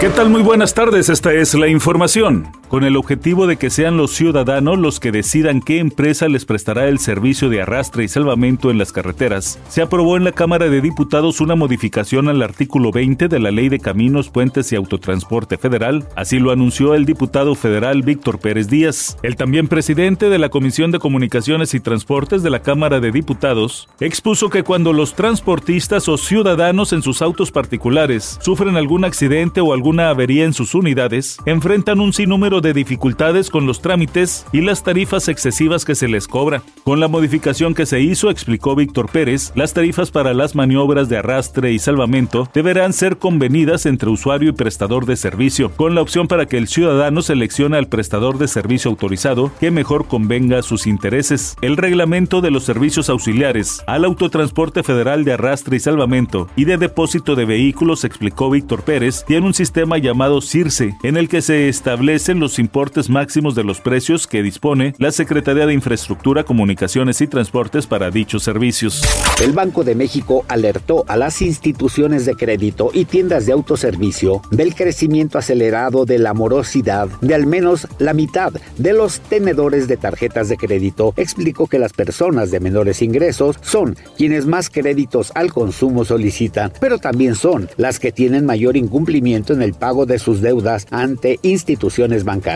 ¿Qué tal? Muy buenas tardes, esta es la información con el objetivo de que sean los ciudadanos los que decidan qué empresa les prestará el servicio de arrastre y salvamento en las carreteras. Se aprobó en la Cámara de Diputados una modificación al artículo 20 de la Ley de Caminos, Puentes y Autotransporte Federal, así lo anunció el diputado federal Víctor Pérez Díaz. El también presidente de la Comisión de Comunicaciones y Transportes de la Cámara de Diputados expuso que cuando los transportistas o ciudadanos en sus autos particulares sufren algún accidente o alguna avería en sus unidades, enfrentan un sinnúmero de dificultades con los trámites y las tarifas excesivas que se les cobra. Con la modificación que se hizo, explicó Víctor Pérez, las tarifas para las maniobras de arrastre y salvamento deberán ser convenidas entre usuario y prestador de servicio, con la opción para que el ciudadano seleccione al prestador de servicio autorizado que mejor convenga a sus intereses. El reglamento de los servicios auxiliares al autotransporte federal de arrastre y salvamento y de depósito de vehículos, explicó Víctor Pérez, tiene un sistema llamado CIRCE, en el que se establecen los importes máximos de los precios que dispone la Secretaría de Infraestructura, Comunicaciones y Transportes para dichos servicios. El Banco de México alertó a las instituciones de crédito y tiendas de autoservicio del crecimiento acelerado de la morosidad de al menos la mitad de los tenedores de tarjetas de crédito. Explicó que las personas de menores ingresos son quienes más créditos al consumo solicitan, pero también son las que tienen mayor incumplimiento en el pago de sus deudas ante instituciones bancarias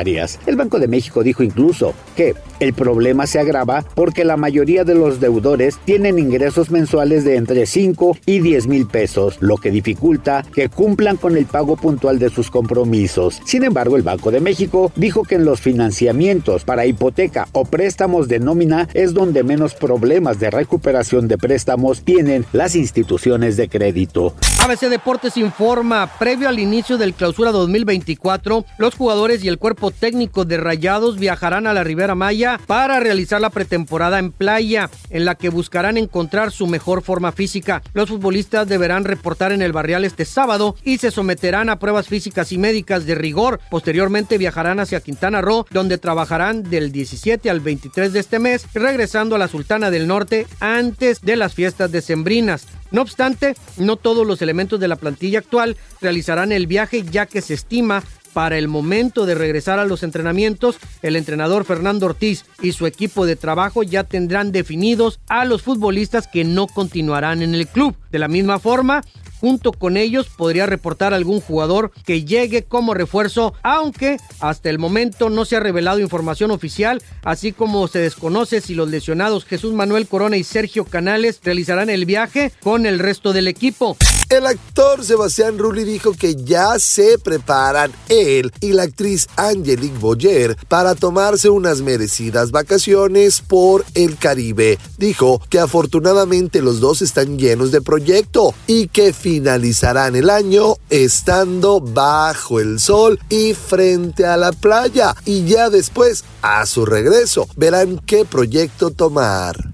el Banco de México dijo incluso que el problema se agrava porque la mayoría de los deudores tienen ingresos mensuales de entre 5 y 10 mil pesos, lo que dificulta que cumplan con el pago puntual de sus compromisos. Sin embargo, el Banco de México dijo que en los financiamientos para hipoteca o préstamos de nómina es donde menos problemas de recuperación de préstamos tienen las instituciones de crédito. ABC Deportes informa, previo al inicio del clausura 2024, los jugadores y el cuerpo técnico de Rayados viajarán a la Ribera Maya para realizar la pretemporada en playa, en la que buscarán encontrar su mejor forma física. Los futbolistas deberán reportar en el barrial este sábado y se someterán a pruebas físicas y médicas de rigor. Posteriormente viajarán hacia Quintana Roo, donde trabajarán del 17 al 23 de este mes, regresando a la Sultana del Norte antes de las fiestas decembrinas. No obstante, no todos los elementos de la plantilla actual realizarán el viaje ya que se estima para el momento de regresar a los entrenamientos, el entrenador Fernando Ortiz y su equipo de trabajo ya tendrán definidos a los futbolistas que no continuarán en el club. De la misma forma, Junto con ellos podría reportar algún jugador que llegue como refuerzo, aunque hasta el momento no se ha revelado información oficial, así como se desconoce si los lesionados Jesús Manuel Corona y Sergio Canales realizarán el viaje con el resto del equipo. El actor Sebastián Rulli dijo que ya se preparan él y la actriz Angelique Boyer para tomarse unas merecidas vacaciones por el Caribe. Dijo que afortunadamente los dos están llenos de proyecto y que finalizarán el año estando bajo el sol y frente a la playa y ya después a su regreso verán qué proyecto tomar.